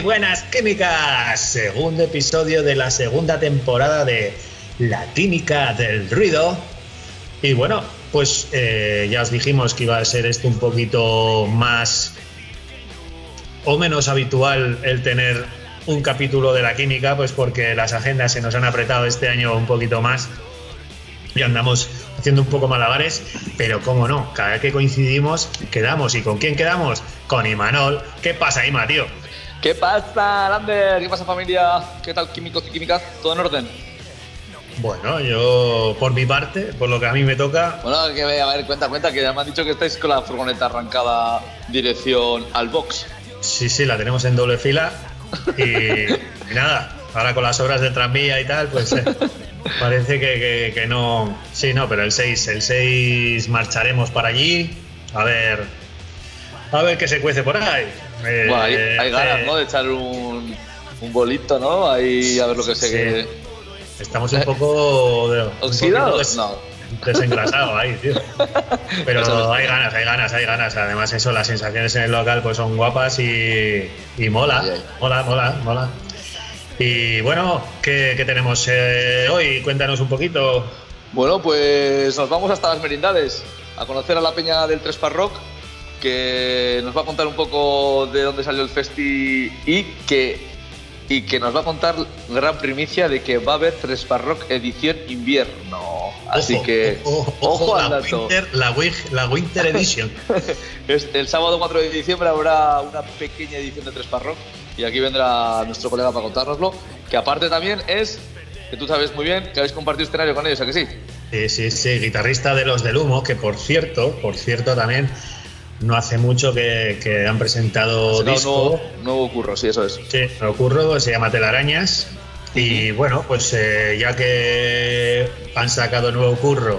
buenas químicas. Segundo episodio de la segunda temporada de La Química del Ruido. Y bueno, pues eh, ya os dijimos que iba a ser esto un poquito más o menos habitual el tener un capítulo de la química, pues porque las agendas se nos han apretado este año un poquito más y andamos haciendo un poco malabares, pero cómo no, cada que coincidimos quedamos. ¿Y con quién quedamos? Con Imanol. ¿Qué pasa, Ima, tío? ¿Qué pasa, Lander? ¿Qué pasa, familia? ¿Qué tal, químicos y químicas? ¿Todo en orden? Bueno, yo por mi parte, por lo que a mí me toca. Bueno, que a ver, cuenta, cuenta, que ya me han dicho que estáis con la furgoneta arrancada dirección al box. Sí, sí, la tenemos en doble fila. Y, nada, ahora con las obras de tranvía y tal, pues eh, parece que, que, no. Sí, no, pero el 6, el 6 marcharemos para allí. A ver. A ver qué se cuece por ahí. Bueno, hay, hay ganas, ¿no? De echar un, un bolito, ¿no? Ahí a ver lo que se. Sí. Estamos un poco. De, ¿Oxidados? no. Ahí, tío. Pero hay ganas, hay ganas, hay ganas. Además, eso, las sensaciones en el local pues son guapas y, y mola. Mola, mola, mola. Y bueno, ¿qué, qué tenemos eh, hoy? Cuéntanos un poquito. Bueno, pues nos vamos hasta las merindades a conocer a la peña del Tres Rock que nos va a contar un poco de dónde salió el festi y que y que nos va a contar gran primicia de que va a haber Tres Parrock edición invierno. Así que ojo, la, Winter, la, Winter Edition. el sábado 4 de diciembre habrá una pequeña edición de Tres Parrock y aquí vendrá nuestro colega para contárnoslo, que aparte también es que tú sabes muy bien que habéis compartido escenario con ellos, ¿a que sí? Sí, sí, sí, guitarrista de los del humo, que por cierto, por cierto también no hace mucho que, han presentado disco. Nuevo, curro, sí, eso es. Sí, nuevo curro, se llama Telarañas. Y bueno, pues eh, ya que han sacado nuevo curro,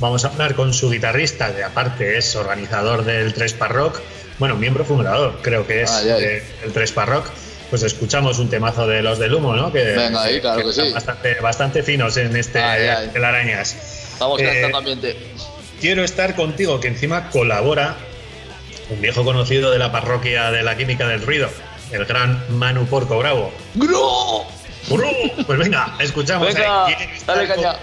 vamos a hablar con su guitarrista, que aparte es organizador del Tres Parrock, bueno, miembro fundador, creo que es del Tres Parrock. Pues escuchamos un temazo de los del humo, ¿no? Que, Venga, ahí, claro que, sí. Bastante, bastante finos en este Telarañas. Vamos eh, ambiente. Quiero estar contigo, que encima colabora un viejo conocido de la parroquia de la química del ruido, el gran Manu Porco Bravo. ¡Gro! ¡Gro! Pues venga, escuchamos venga, ahí. Dale caña.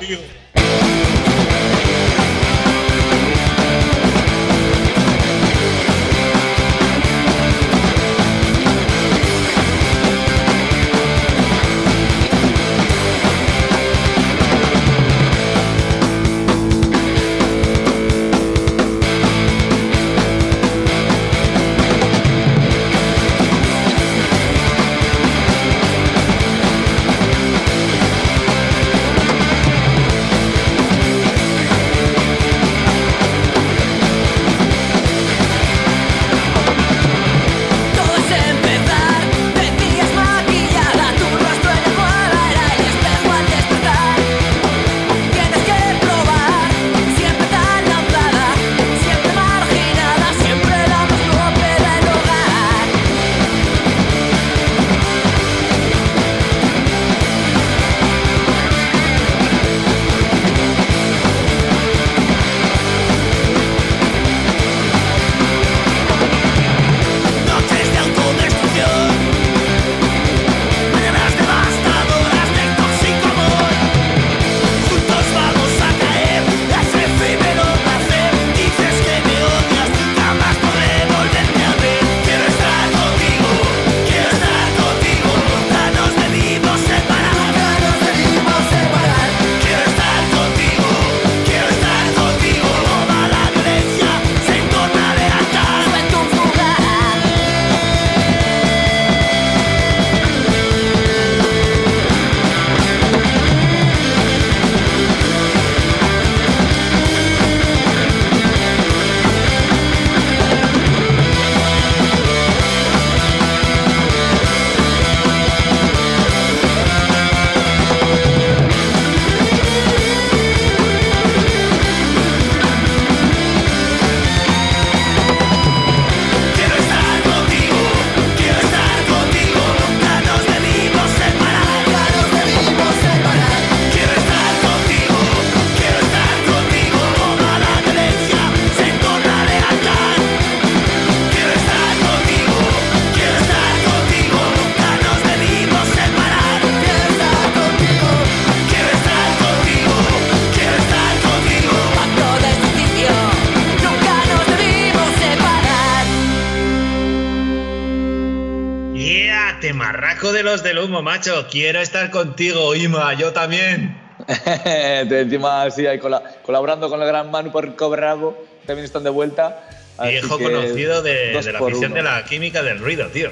Los del humo, macho. Quiero estar contigo, Ima, yo también. Encima, sí, ahí colaborando con el gran Manu por Cobrabo, también están de vuelta. Viejo conocido de, la afición de la química del ruido, tío.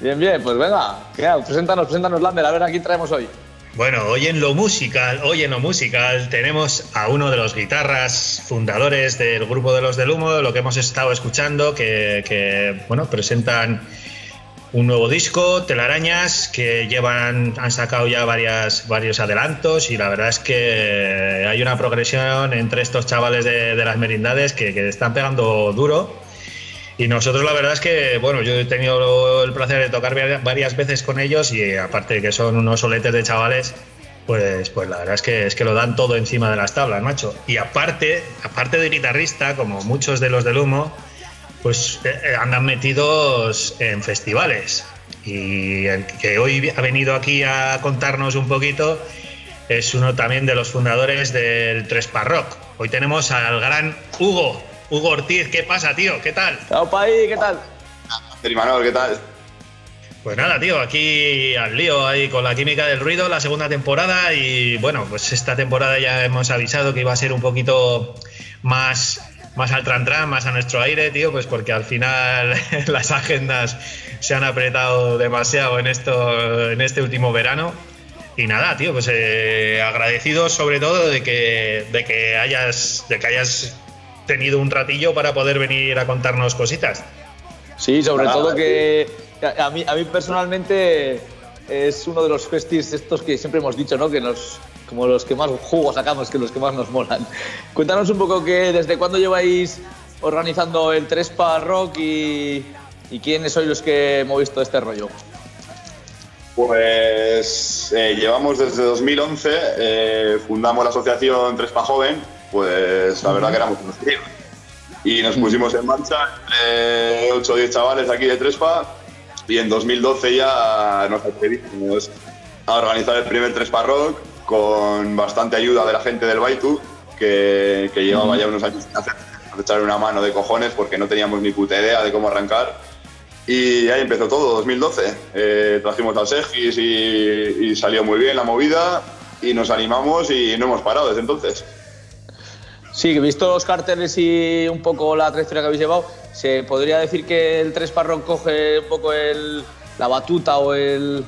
Bien, bien, pues venga, preséntanos, preséntanos, Lander, a ver a quién traemos hoy. Bueno, hoy en lo musical, hoy en lo musical tenemos a uno de los guitarras fundadores del grupo de los del humo, lo que hemos estado escuchando, que, que bueno, presentan un nuevo disco, Telarañas, que llevan, han sacado ya varias, varios adelantos y la verdad es que hay una progresión entre estos chavales de, las merindades que, están pegando duro. Y nosotros la verdad es que, bueno, yo he tenido el placer de tocar varias veces con ellos y aparte de que son unos soletes de chavales, pues, pues la verdad es que, es que lo dan todo encima de las tablas, macho. Y aparte, aparte de guitarrista, como muchos de los del humo, pues eh, eh, andan metidos en festivales. Y el que hoy ha venido aquí a contarnos un poquito es uno también de los fundadores del Tres Rock. Hoy tenemos al gran Hugo, Hugo Ortiz. ¿Qué pasa, tío? ¿Qué tal? Chao, país, ¿qué tal? Manuel, ¿qué tal? Pues nada, tío, aquí al lío ahí con la química del ruido, la segunda temporada y bueno, pues esta temporada ya hemos avisado que iba a ser un poquito más más al tran, más a nuestro aire, tío, pues porque al final las agendas se han apretado demasiado en, esto, en este último verano. Y nada, tío, pues eh, agradecido sobre todo de que, de, que hayas, de que hayas tenido un ratillo para poder venir a contarnos cositas. Sí, sobre todo que a mí, a mí personalmente es uno de los festis estos que siempre hemos dicho, ¿no? Que nos, como los que más jugo sacamos, que los que más nos molan. Cuéntanos un poco que desde cuándo lleváis organizando el Trespa Rock y, y quiénes sois los que movéis todo este rollo. Pues eh, llevamos desde 2011, eh, fundamos la asociación Trespa Joven, pues la verdad que éramos unos críos. Y nos pusimos en marcha entre 8 o 10 chavales aquí de Trespa y en 2012 ya nos atrevimos a organizar el primer Trespa Rock con bastante ayuda de la gente del Baitu, que, que llevaba ya unos años a echar una mano de cojones porque no teníamos ni puta idea de cómo arrancar. Y ahí empezó todo, 2012. Eh, trajimos al Segis y, salió muy bien la movida y nos animamos y no hemos parado desde entonces. Sí, visto los carteles y un poco la trayectoria que habéis llevado, se podría decir que el Tres Parro coge un poco el, la batuta o el,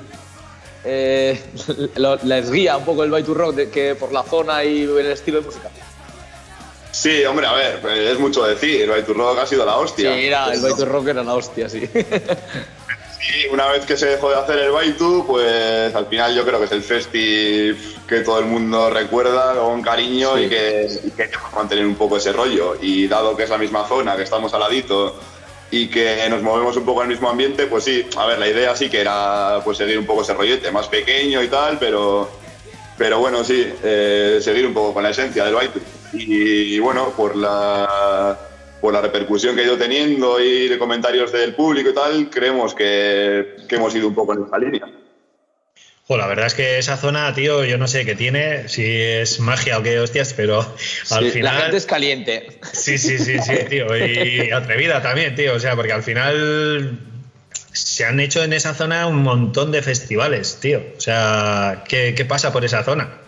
eh, les guía un poco el By Rock de, que por la zona y el estilo de música. Sí, hombre, a ver, es mucho decir, el By Rock ha sido la hostia. Sí, mira, el By Rock era la hostia, sí. Sí, una vez que se dejó de hacer el Baitu, pues al final yo creo que es el festi que todo el mundo recuerda con cariño y, que, y que hay que mantener un poco ese rollo. Y dado que es la misma zona, que estamos al ladito y que nos movemos un poco en el mismo ambiente, pues sí, a ver, la idea sí que era pues seguir un poco ese rollete, más pequeño y tal, pero, pero bueno, sí, eh, seguir un poco con la esencia del baile. Y, bueno, por la, por la repercusión que ha ido teniendo y de comentarios del público y tal, creemos que, que hemos ido un poco en esa línea la verdad es que esa zona, tío, yo no sé qué tiene, si es magia o qué hostias, pero al final. La gente es caliente. Sí, sí, sí, sí, tío. Y atrevida también, tío. O sea, porque al final se han hecho en esa zona un montón de festivales, tío. O sea, ¿qué, pasa por esa zona?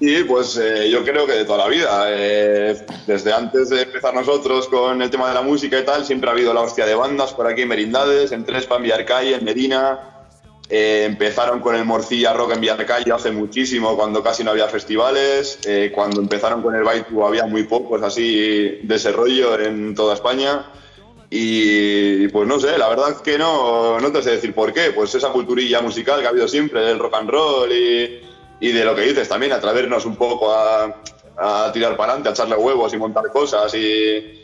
Sí, pues eh, yo creo que de toda la vida. Eh, desde antes de empezar nosotros con el tema de la música y tal, siempre ha habido la hostia de bandas por aquí en Merindades, en Trespa, en Villarcalle, en Medina, eh, empezaron con el Morcilla Rock en Villarcayo hace muchísimo, cuando casi no había festivales. Eh, cuando empezaron con el Baitu había muy pocos así de ese rollo en toda España. Y pues no sé, la verdad que no, no te sé decir por qué. Pues esa culturilla musical que ha habido siempre del rock and roll y, y de lo que dices también, atrevernos un poco a, a tirar para adelante, a echarle huevos y montar cosas. Y,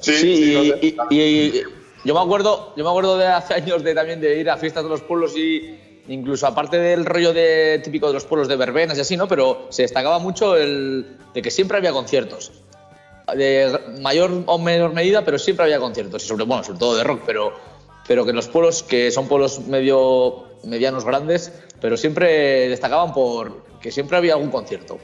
sí, y yo me acuerdo, yo me acuerdo de hace años de también de ir a fiestas de los pueblos y incluso aparte del rollo de, típico de los pueblos de verbenas y así, ¿no? Pero se destacaba mucho el de que siempre había conciertos. De mayor o menor medida, pero siempre había conciertos. Y sobre, bueno, sobre todo de rock, pero, pero que en los pueblos, que son pueblos medio medianos grandes, pero siempre destacaban por que siempre había algún concierto.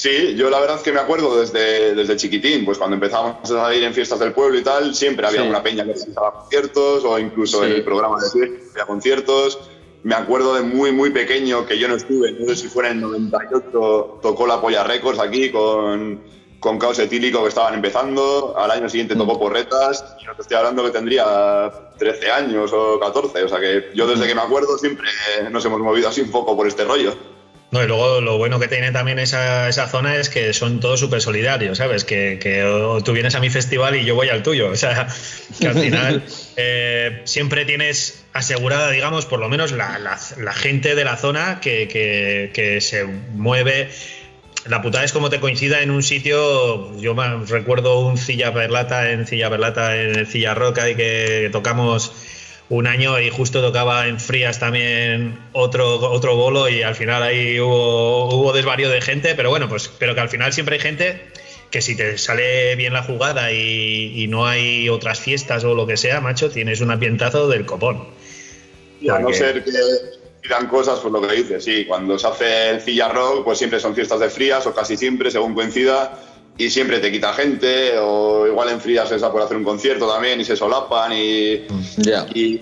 Sí, yo la verdad es que me acuerdo desde, desde chiquitín, pues cuando empezamos a salir en fiestas del pueblo y tal, siempre había una peña que realizaba conciertos o incluso en el programa de fiestas había conciertos. Me acuerdo de muy, muy pequeño que yo no estuve, no sé si fuera en el 98, tocó la Polla Records aquí con, con Caos Etílico que estaban empezando. Al año siguiente tocó mm. Porretas y no te estoy hablando que tendría 13 años o 14. O sea que yo desde que me acuerdo siempre nos hemos movido así un poco por este rollo. No, y luego lo bueno que tiene también esa, esa zona es que son todos súper solidarios, ¿sabes? Que, que, tú vienes a mi festival y yo voy al tuyo. O sea, que al final eh, siempre tienes asegurada, digamos, por lo menos la, la, gente de la zona que, que, que, se mueve. La putada es como te coincida en un sitio. Yo me recuerdo un Cilla Perlata en Cilla Perlata en el Cilla Roca y que tocamos un año y justo tocaba en Frías también otro, otro bolo y al final ahí hubo, hubo desvarío de gente, pero bueno, pues pero que al final siempre hay gente que si te sale bien la jugada y, no hay otras fiestas o lo que sea, macho, tienes un ambientazo del copón. Y a no ser que pidan cosas, pues lo que dices, sí, cuando se hace el Cilla Rock, pues siempre son fiestas de frías o casi siempre, según coincida, y siempre te quita gente, o igual en frías esa por hacer un concierto también y se solapan y, y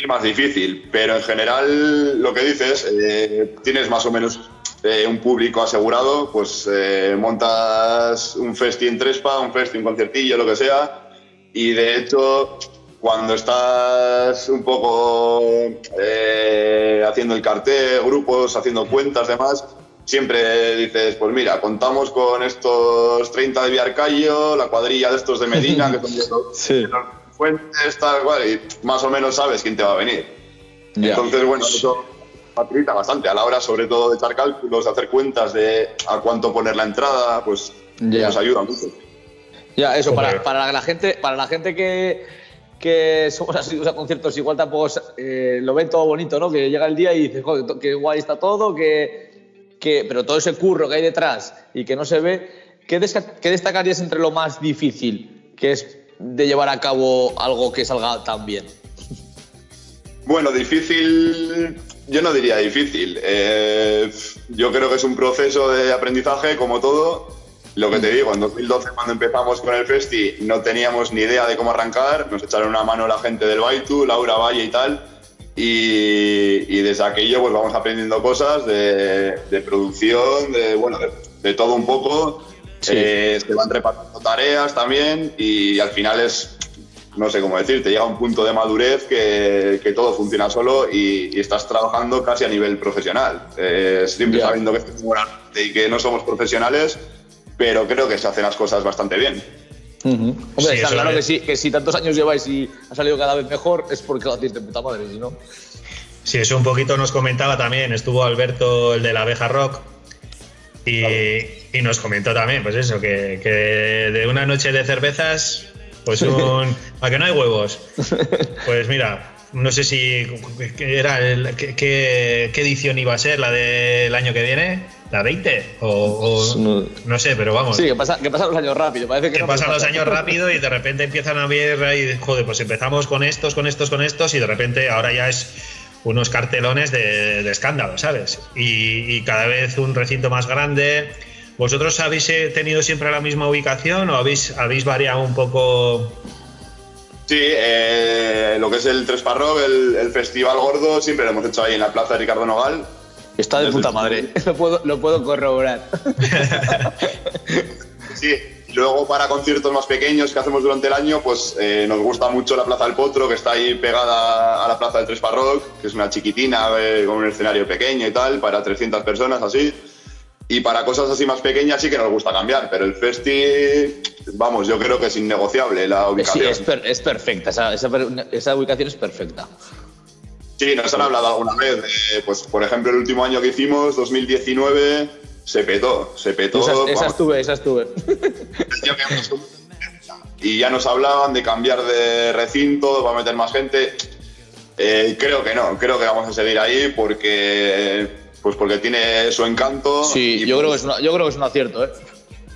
es más difícil, pero en general lo que dices, eh, tienes más o menos eh, un público asegurado, pues eh, montas un festi en Trespa, un festi, un conciertillo, lo que sea, y de hecho cuando estás un poco haciendo el cartel, grupos, haciendo cuentas, demás, siempre dices, pues mira, contamos con estos 30 de Viarcayo, la cuadrilla de estos de Medina, que son sí. fuentes, tal cual, y más o menos sabes quién te va a venir. Entonces, bueno, eso facilita bastante a la hora, sobre todo, de echar cálculos, de hacer cuentas de a cuánto poner la entrada, pues nos ayuda mucho. Ya, eso, para, para, la gente, para la gente que, que somos así a conciertos, igual tampoco eh, lo ven todo bonito, ¿no? Que llega el día y dices, joder, qué guay está todo, que pero todo ese curro que hay detrás y que no se ve, ¿qué, destacarías entre lo más difícil que es de llevar a cabo algo que salga tan bien? Bueno, difícil, yo no diría difícil. Eh, yo creo que es un proceso de aprendizaje como todo. Lo que te digo, en 2012 cuando empezamos con el Festi no teníamos ni idea de cómo arrancar, nos echaron una mano la gente del Baitu, Laura Valle y tal, y, desde aquello pues vamos aprendiendo cosas de, producción, de, bueno, de, todo un poco. Eh, se van repartiendo tareas también y al final es, no sé cómo decirte, llega un punto de madurez que, que todo funciona solo y, estás trabajando casi a nivel profesional. Eh, siempre sabiendo que y que no somos profesionales, pero creo que se hacen las cosas bastante bien. Hombre, está claro que, sí, que si tantos años lleváis y ha salido cada vez mejor, es porque lo hacéis de puta madre, si no. Sí, eso un poquito nos comentaba también. Estuvo Alberto, el de la abeja rock, y, nos comentó también, pues eso, que, de una noche de cervezas, pues un. ¿A que no hay huevos? Pues mira, no sé si era qué, edición iba a ser la del año que viene, la 20 o, no, sé, pero vamos. Sí, que, pasa, que pasan los años rápido, parece que, pasan los años rápido y de repente empiezan a ver ahí, joder, pues empezamos con estos, con estos, con estos y de repente ahora ya es unos cartelones de, escándalo, ¿sabes? Y, cada vez un recinto más grande. ¿Vosotros habéis eh, tenido siempre la misma ubicación o habéis, habéis variado un poco Sí, eh, lo que es el Tres Parroc, el, festival gordo, siempre lo hemos hecho ahí en la plaza de Ricardo Nogal. Está de puta madre, lo puedo, lo puedo corroborar. sí, luego para conciertos más pequeños que hacemos durante el año, pues eh, nos gusta mucho la Plaza del Potro, que está ahí pegada a la Plaza del Tres Parroc, que es una chiquitina eh, con un escenario pequeño y tal, para 300 personas así. Y para cosas así más pequeñas sí que nos gusta cambiar, pero el festi, vamos, yo creo que es innegociable la ubicación. Sí, es, perfecta, esa, ubicación es perfecta. Sí, nos han hablado alguna vez, pues por ejemplo el último año que hicimos, 2019, se petó, se petó. Esa, estuve, esa estuve. y ya nos hablaban de cambiar de recinto, va a meter más gente. Eh, creo que no, creo que vamos a seguir ahí porque pues porque tiene su encanto. Sí, yo, creo que es yo creo que es un acierto, ¿eh?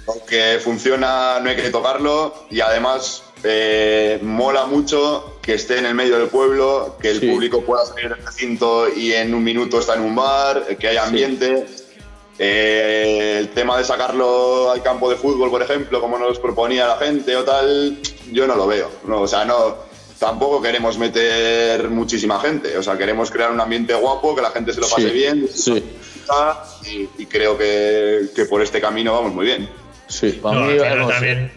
Aunque funciona, no hay que tocarlo y además eh, mola mucho que esté en el medio del pueblo, que el público pueda salir del recinto y en un minuto está en un bar, que haya ambiente. Eh, el tema de sacarlo al campo de fútbol, por ejemplo, como nos proponía la gente o tal, yo no lo veo. No, o sea, no, tampoco queremos meter muchísima gente. O sea, queremos crear un ambiente guapo, que la gente se lo pase bien. Sí. Y, y, creo que, que, por este camino vamos muy bien. Sí, para No, mí al final vamos, también.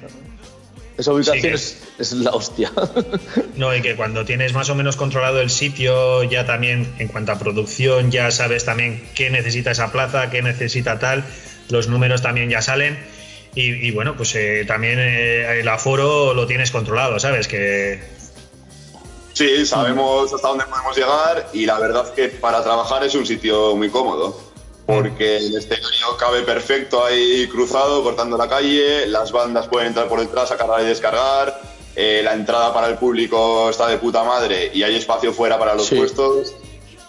Esa ubicación Sí, que- es, es la hostia. No, y que cuando tienes más o menos controlado el sitio, ya también en cuanto a producción, ya sabes también qué necesita esa plaza, qué necesita tal, los números también ya salen. Y, y bueno, pues eh, también eh, el aforo lo tienes controlado, ¿sabes? Que Sí, sabemos hasta dónde podemos llegar y la verdad que para trabajar es un sitio muy cómodo. Porque el escenario cabe perfecto ahí cruzado, cortando la calle, las bandas pueden entrar por detrás a cargar y descargar, eh, la entrada para el público está de puta madre y hay espacio fuera para los Sí. puestos.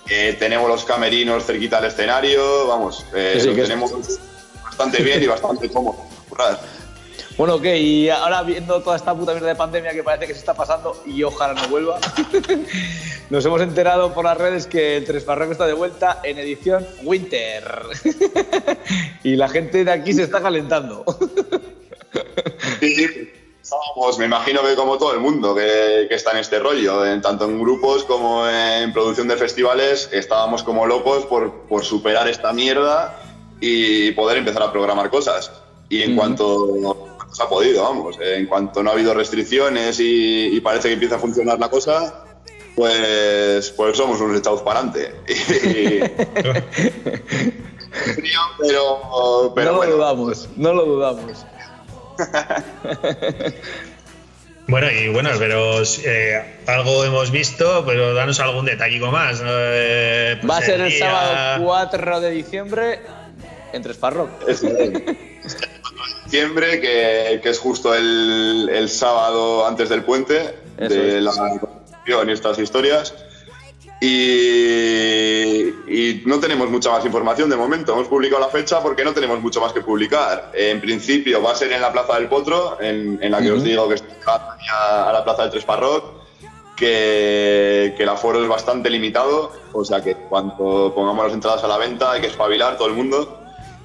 Eh, tenemos los camerinos cerquita al escenario, vamos, eh, Sí, sí, lo es- tenemos bastante bien y bastante cómodo. Bueno, ok, y ahora viendo toda esta puta mierda de pandemia que parece que se está pasando y ojalá no vuelva, nos hemos enterado por las redes que el Tres Parroquios está de vuelta en edición Winter. y la gente de aquí se está calentando. Sí, estábamos, me imagino que como todo el mundo que, que está en este rollo, en, tanto en grupos como en producción de festivales, estábamos como locos por, por superar esta mierda y poder empezar a programar cosas. Y en cuanto se ha podido, vamos, en cuanto no ha habido restricciones y, y parece que empieza a funcionar la cosa, pues, pues somos unos echados para adelante. Frío, pero, pero no bueno. lo dudamos, no lo dudamos. Bueno, y bueno, pero eh, algo hemos visto, pero danos algún detallico más. ¿no? Eh, pues Va a ser el día- sábado 4 de diciembre en Tres. Diciembre, que, que es justo el, el sábado antes del puente Eso de es. la constitución y estas historias. Y, y no tenemos mucha más información de momento. Hemos publicado la fecha porque no tenemos mucho más que publicar. En principio va a ser en la Plaza del Potro, en, en la que os Ujú. digo que está a, la Plaza del Tres Parroc, que, que el aforo es bastante limitado. O sea que cuando pongamos las entradas a la venta hay que espabilar todo el mundo.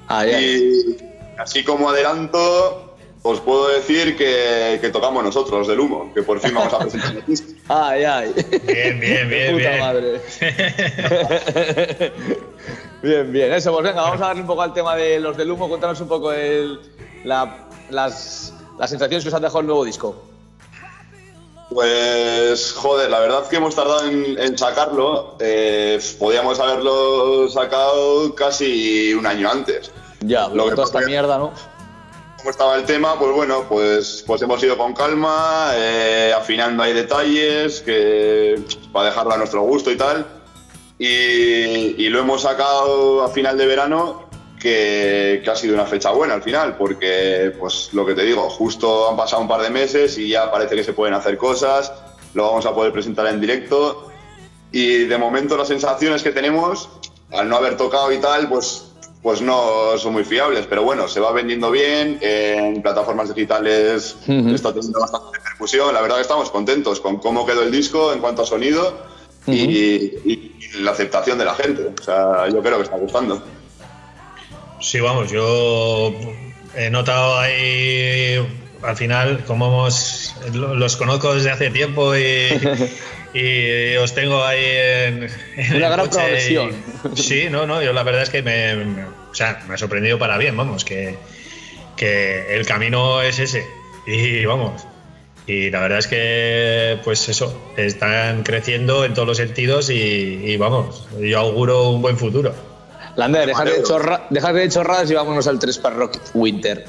Ah, ya. Y así como adelanto, os puedo decir que, que tocamos nosotros del humo, que por fin vamos a presentar el disco. Ay, ay. Bien, bien, bien, Puta bien. madre. bien, bien. Eso, pues venga, vamos a darle un poco al tema de los del humo. Cuéntanos un poco el, la- las, las sensaciones que os han dejado el nuevo disco. Pues, joder, la verdad que hemos tardado en, en sacarlo. Eh, podíamos haberlo sacado casi un año antes. Ya, Lo que toda esta mierda, ¿no? Cómo estaba el tema, pues bueno, pues, pues hemos ido con calma, eh, afinando ahí detalles, que para dejarlo a nuestro gusto y tal. Y, y lo hemos sacado a final de verano, que, que ha sido una fecha buena al final, porque, pues lo que te digo, justo han pasado un par de meses y ya parece que se pueden hacer cosas, lo vamos a poder presentar en directo. Y de momento las sensaciones que tenemos, al no haber tocado y tal, pues, pues no son muy fiables. Pero bueno, se va vendiendo bien, en plataformas digitales está teniendo bastante repercusión. La verdad que estamos contentos con cómo quedó el disco en cuanto a sonido y, y- y la aceptación de la gente. O sea, yo creo que está gustando. Sí, vamos, yo he notado ahí al final, como hemos, lo- los conozco desde hace tiempo y, y os tengo ahí en, en Una gran progresión. y- sí, no, no, yo la verdad es que me, me- o sea, me ha sorprendido para bien, vamos, que, que el camino es ese. Y vamos, y la verdad es que, pues eso, están creciendo en todos los sentidos y, y vamos, yo auguro un buen futuro. Lander, dejar de, chorra, dejar de chorradas y vámonos al Tres Parroc Winter.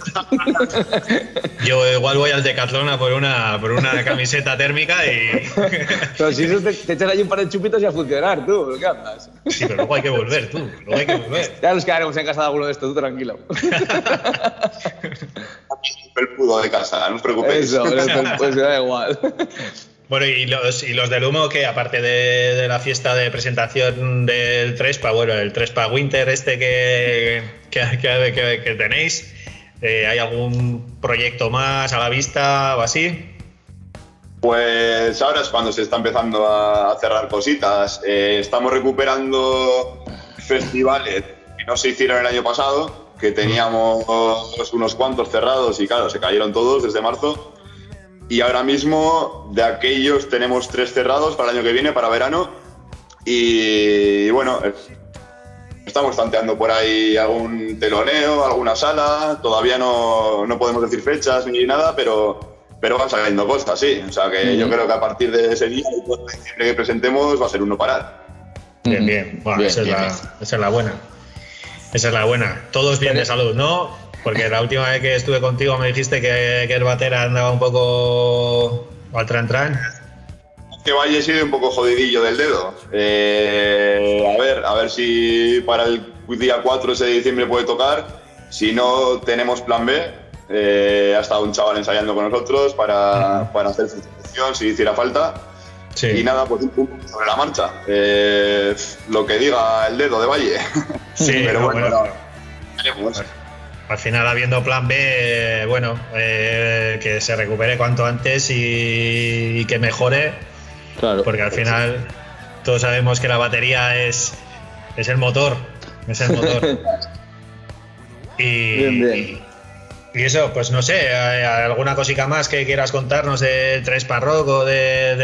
Yo igual voy al Decathlon a por una, por una camiseta térmica y. Pero si eso te, te echas ahí un par de chupitos y a funcionar, tú, ¿qué andas? Sí, pero luego hay que volver, tú. Luego hay que volver. Ya nos quedaremos en casa de alguno de estos, tú tranquilo. El pudo de casa, no os preocupéis. Eso, eso, pues da igual. Bueno, y los, y los del humo, que aparte de, la fiesta de presentación del Trespa, bueno, el Trespa Winter este que, que, que- que- que tenéis, eh, ¿hay algún proyecto más a la vista o así? Pues ahora es cuando se está empezando a cerrar cositas. Eh, estamos recuperando festivales no se hicieron el año pasado, que teníamos unos cuantos cerrados y claro, se cayeron todos desde marzo. Y ahora mismo de aquellos tenemos tres cerrados para el año que viene, para verano. Y bueno, estamos tanteando por ahí algún teloneo, alguna sala. Todavía no, no podemos decir fechas ni nada, pero, pero van saliendo cosas, sí. O sea que yo creo que a partir de ese día, el que presentemos va a ser uno parar. Bien, bien. Bueno, esa, es la, esa es la buena. Esa es la buena. Todos bien de salud, ¿no? Porque la última vez que estuve contigo me dijiste que, que el batera andaba un poco al tran tran. Que vaya sido un poco jodidillo del dedo. Eh, a ver, a ver si para el día 4 de diciembre puede tocar. Si no, tenemos plan B. Eh, ha estado un chaval ensayando con nosotros para, para hacer sustitución si hiciera falta. Y nada, pues un poco sobre la marcha. Eh, lo que diga el dedo de Valle. Sí, pero bueno. Al final, habiendo plan B, bueno, eh, que se recupere cuanto antes y, que mejore. Claro. Porque al final todos sabemos que la batería es, es el motor. Es el motor. y, bien, bien. Y eso, pues no sé, alguna cosica más que quieras contarnos de Tres Parroc o de,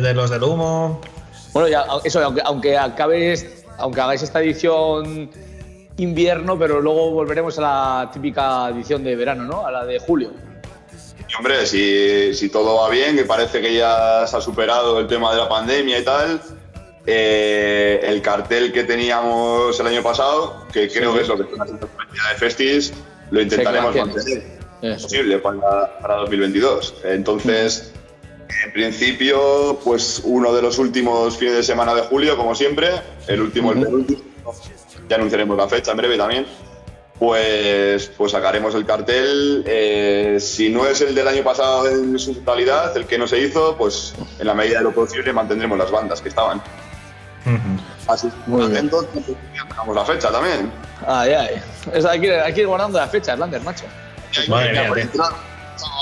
de, los del humo. Bueno, ya, eso, aunque, aunque, acabes, aunque hagáis esta edición invierno, pero luego volveremos a la típica edición de verano, ¿no? A la de julio. Y hombre, si, si todo va bien, que parece que ya se ha superado el tema de la pandemia y tal, eh, el cartel que teníamos el año pasado, que creo que es lo que está haciendo la de Festis, lo intentaremos mantener posible para, para 2022. Entonces, en principio, pues uno de los últimos fines de semana de julio, como siempre, el último, el penúltimo, ya anunciaremos la fecha en breve también. Pues, pues sacaremos el cartel. Eh, si no es el del año pasado en su totalidad, el que no se hizo, pues en la medida de lo posible mantendremos las bandas que estaban. Así muy atentos, la fecha también. Ay, ay. hay, que ir, hay que ir guardando las fechas, Lander, macho. Madre mía,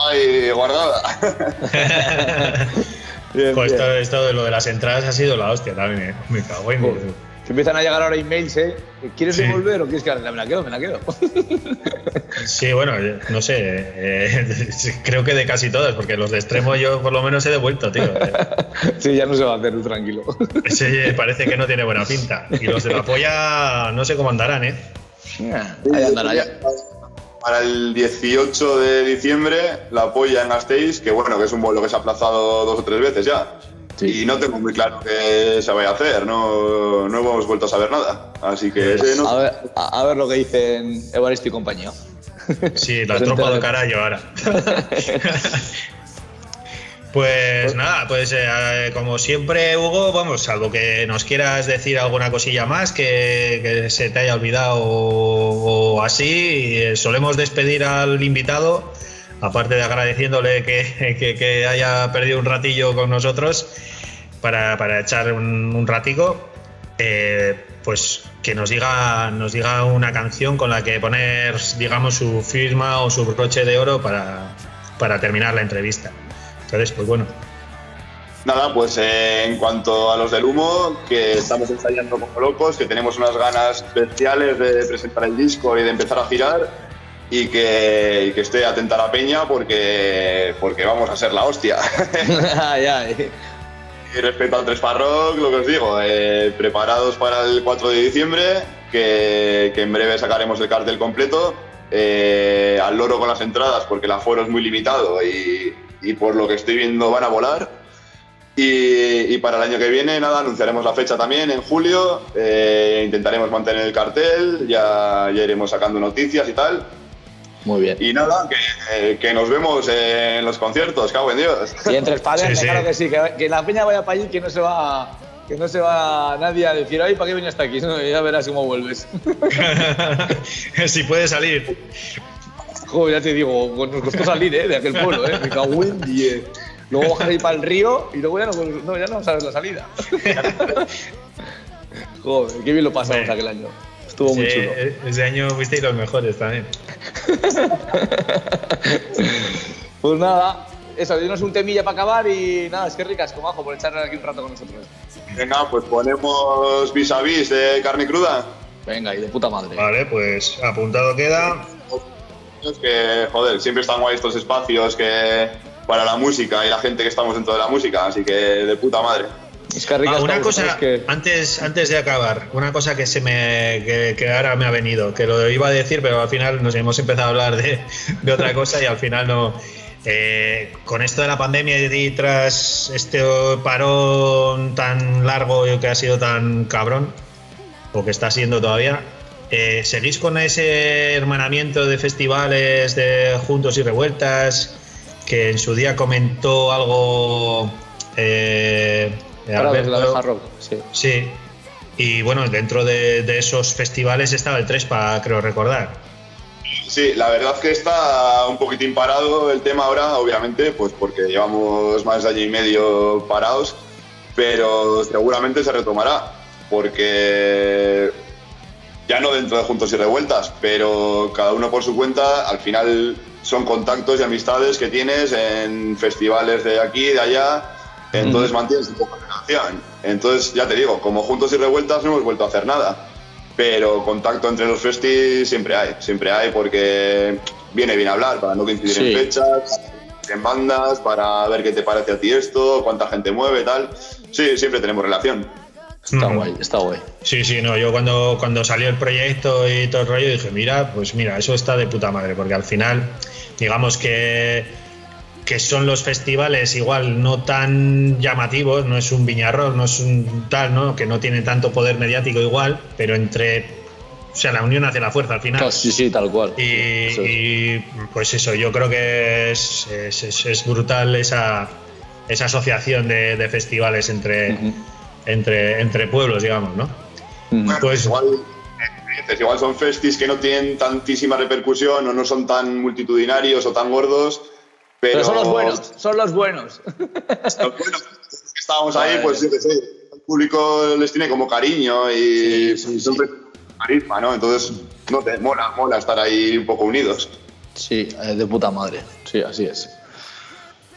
Ahí guardada. pues Esto, de lo de las entradas ha sido la hostia también, ¿eh? Me cago en que empiezan a llegar ahora emails, ¿eh? ¿Quieres devolver o quieres que me la quedo? Me la quedo. Sí, bueno, no sé. Eh, creo que de casi todas, porque los de extremo yo por lo menos he devuelto, tío. Sí, ya no se va a hacer, tranquilo. Parece que no tiene buena pinta. Y los de la polla no sé cómo andarán, ¿eh? Ahí andará ya. Para el 18 de diciembre, la polla en Gasteiz, que bueno, que es un vuelo que se ha aplazado dos o tres veces ya. Y no tengo muy claro qué se vaya a hacer, no, no hemos vuelto a saber nada. Así que no. A ver, a ver lo que dicen Evaristo y compañía. Sí, la tropa de carajo ahora. Pues nada, pues eh, como siempre, Hugo, vamos, salvo que nos quieras decir alguna cosilla más que, se te haya olvidado o, así, eh, solemos despedir al invitado aparte de agradeciéndole que, haya perdido un ratillo con nosotros para, echar un, ratico, eh, pues que nos diga, nos diga una canción con la que poner, digamos, su firma o su broche de oro para, terminar la entrevista. Entonces, pues bueno. Nada, pues eh, en cuanto a los del humo, que estamos ensayando como locos, que tenemos unas ganas especiales de presentar el disco y de empezar a girar y que, esté atenta a la peña porque, porque vamos a ser la hostia. Y respecto al Tres Parroc, lo que os digo, eh, preparados para el 4 de diciembre, que, en breve sacaremos el cartel completo. Eh, al loro con las entradas porque el aforo es muy limitado y, por lo que estoy viendo van a volar. Y, para el año que viene, nada, anunciaremos la fecha también en julio. Eh, intentaremos mantener el cartel, ya, ya iremos sacando noticias y tal. Muy bien. Y nada, que, nos vemos en los conciertos, cago en Dios. Y entre padres, claro que sí, que, la peña vaya para allí, que no se va que no se va nadie a decir, ay, ¿para qué vienes hasta aquí? ya verás cómo vuelves. si puede salir. Joder, ya te digo, pues nos costó salir, ¿eh? De aquel pueblo, ¿eh? Me cago en 10. Luego bajar ahí para el río y luego ya no, no, ya no sabes la salida. Joder, qué bien lo pasamos aquel año. Estuvo muy chulo. Ese año fuisteis los mejores también. pues nada, eso, dinos un temilla para acabar y nada, es que ricas como ajo por echar aquí un rato con nosotros. Venga, pues ponemos vis a vis de carne cruda. Venga, y de puta madre. Vale, pues apuntado queda. Es que, joder, siempre están guay estos espacios que para la música y la gente que estamos dentro de la música, así que de puta madre. Es que rica Ah, una cosa, es que- antes, antes de acabar, una cosa que se me que, que ahora me ha venido, que lo iba a decir, pero al final nos hemos empezado a hablar de, de otra cosa y al final no. Eh, con esto de la pandemia y tras este parón tan largo y que ha sido tan cabrón, o que está siendo todavía, eh, ¿seguís con ese hermanamiento de festivales de Juntos y Revueltas? Que en su día comentó algo. Eh, La. Hard Rock, sí. Sí. Y bueno, dentro de, de esos festivales estaba el Trespa, creo recordar. Sí, la verdad que está un poquitín parado el tema ahora, obviamente, pues porque llevamos más de año y medio parados, pero seguramente se retomará, porque ya no dentro de Juntos y Revueltas, pero cada uno por su cuenta, al final son contactos y amistades que tienes en festivales de aquí, de allá, entonces mantienes un poco de relación. Entonces, ya te digo, como Juntos y Revueltas no hemos vuelto a hacer nada, pero contacto entre los festis siempre hay, siempre hay, porque viene bien hablar para no coincidir Sí. en fechas, en bandas, para ver qué te parece a ti esto, cuánta gente mueve, tal. Sí, siempre tenemos relación. Está Ujú. guay, está guay. Sí, sí, no, yo cuando, cuando salió el proyecto y todo el rollo dije, mira, pues mira, eso está de puta madre, porque al final, digamos que, que son los festivales igual no tan llamativos, no es un viñarrón, no es un tal, ¿no? Que no tiene tanto poder mediático igual, pero entre, o sea, la unión hace la fuerza al final. Claro, sí, sí, tal cual. Y, Eso es. y, pues eso, yo creo que es, es- es- es brutal esa, esa asociación de, de festivales entre, entre, entre pueblos, digamos, ¿no? Pues igual, eh, igual son festis que no tienen tantísima repercusión o no son tan multitudinarios o tan gordos, pero, Pero son los buenos, son los buenos. los buenos que estábamos ahí, pues yo qué sé, el público les tiene como cariño y Sí, sí, siempre carisma, ¿no? Entonces, no te mola, mola estar ahí un poco unidos. Sí, de puta madre. Sí, así es.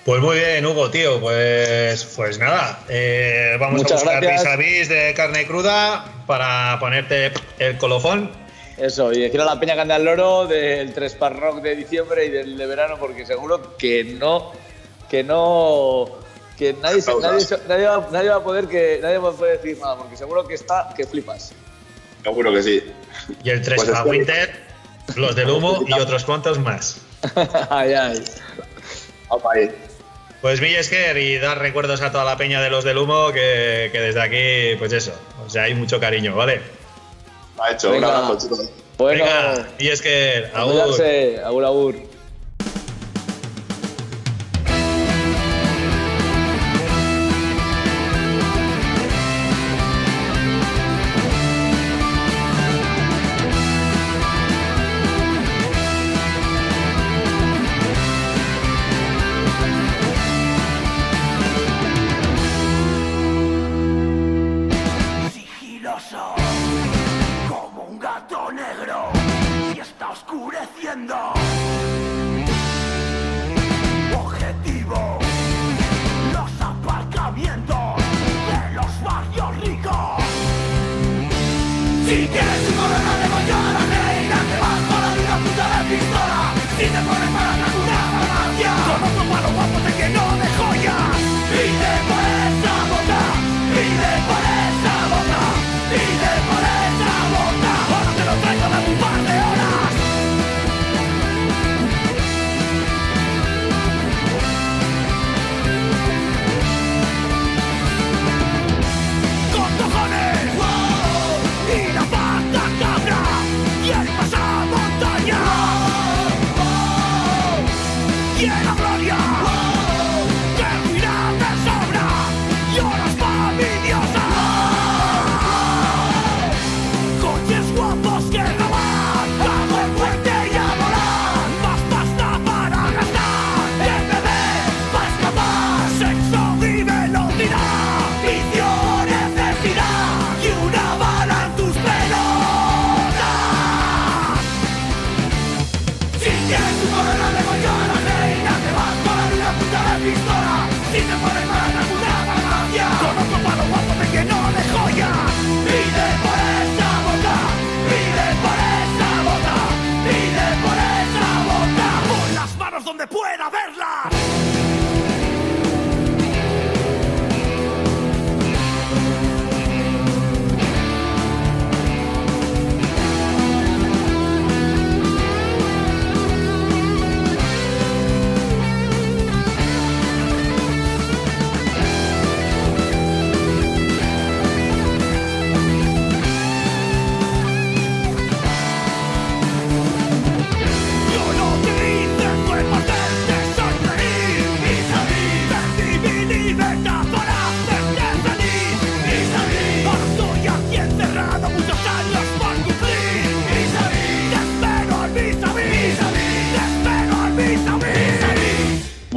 Pues muy bien, Hugo, tío. Pues, pues nada, eh, vamos Muchas a buscar vis a vis de carne cruda para ponerte el colofón. Eso, y decir a la peña que anda al loro del Tres Par Rock de diciembre y del de verano, porque seguro que no, que no, que nadie, se- nadie, nadie va, nadie va a poder que nadie va a poder decir nada, porque seguro que está que flipas. Seguro que sí. Y el 3 Pues. Winter, los del humo y otros cuantos más. ay, ay. Vamos ahí. Pues Villesker y dar recuerdos a toda la peña de los del humo que, que desde aquí, pues eso, o sea, hay mucho cariño, ¿vale? Ha hecho, Venga. un abrazo, chicos. Bueno, Venga, Villesker, a agur. cuidarse. agur, agur.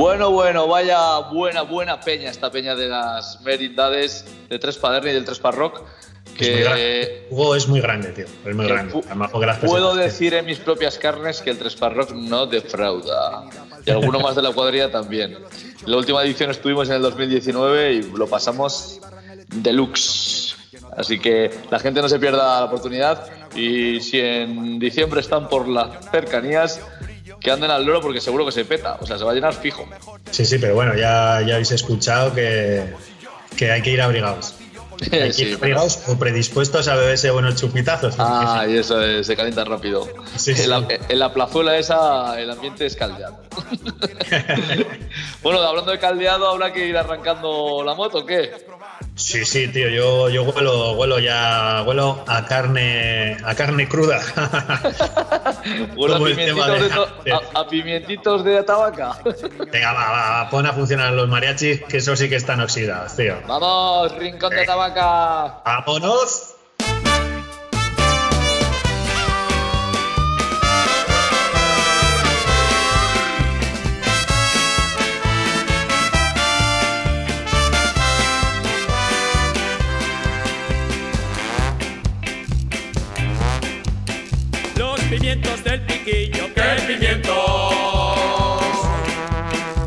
Bueno, bueno, vaya buena, buena peña esta peña de las merindades de Tres Paderni y del Tres Parroc. Es muy Que. Hugo es muy grande, tío. Es muy grande. Además, las puedo decir en mis propias carnes que el Tres Parroc no defrauda. Y alguno más de la cuadrilla también. La última edición estuvimos en el 2019 y lo pasamos deluxe. Así que la gente no se pierda la oportunidad. Y si en diciembre están por las cercanías, que anden al loro porque seguro que se peta. O sea, se va a llenar fijo. Sí, sí, pero bueno, ya, ya habéis escuchado que, que hay que ir abrigados. Hay que Sí, ir abrigados o predispuestos a beberse buenos chupitazos. Ah, y eso es, se calienta rápido. Sí, sí. En, la, en la plazuela esa el ambiente es caldeado. bueno, hablando de caldeado, ¿habrá que ir arrancando la moto o qué? Sí, sí, tío, yo, yo huelo, huelo ya, huelo a carne, a carne cruda. Bueno, a pimientitos de de, a pimientitos de tabaca. Venga, va, va, va, pon a funcionar los mariachis, que eso sí que están oxidados, tío. Vamos, rincón de tabaca. ¡Vámonos! Pimientos del piquillo, ¿qué pimientos?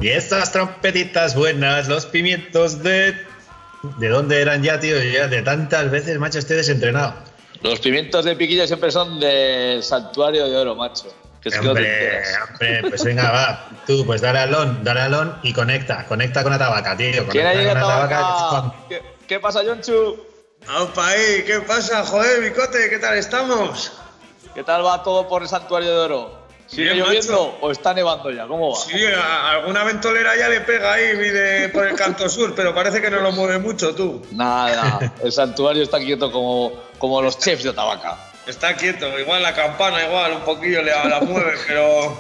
Y estas trompetitas buenas, los pimientos de... ¿De dónde eran ya, tío? Ya de tantas veces, macho, estoy desentrenado. Los pimientos de piquilla siempre son del santuario de oro, macho. Que es que no te Hombre, hombre, pues venga, va. Tú, pues dale alón, dale alón y conecta. Conecta con la tabaca, tío. ¿Quién Conecta ha llegado tabaca? ¿Qué, qué pasa, Jonchu? ¡Aupa ahí! ¿Qué pasa, joder, bicote? ¿Qué tal estamos? ¿Qué tal va todo por el santuario de oro? ¿Sigue Bien, lloviendo macho. o está nevando ya? ¿Cómo va? Sí, a- alguna ventolera ya le pega ahí de- por el canto sur, pero parece que no lo mueve mucho tú. Nada, el santuario está quieto como, como los chefs de tabaca. Está quieto, igual la campana, igual un poquillo le la mueve, pero,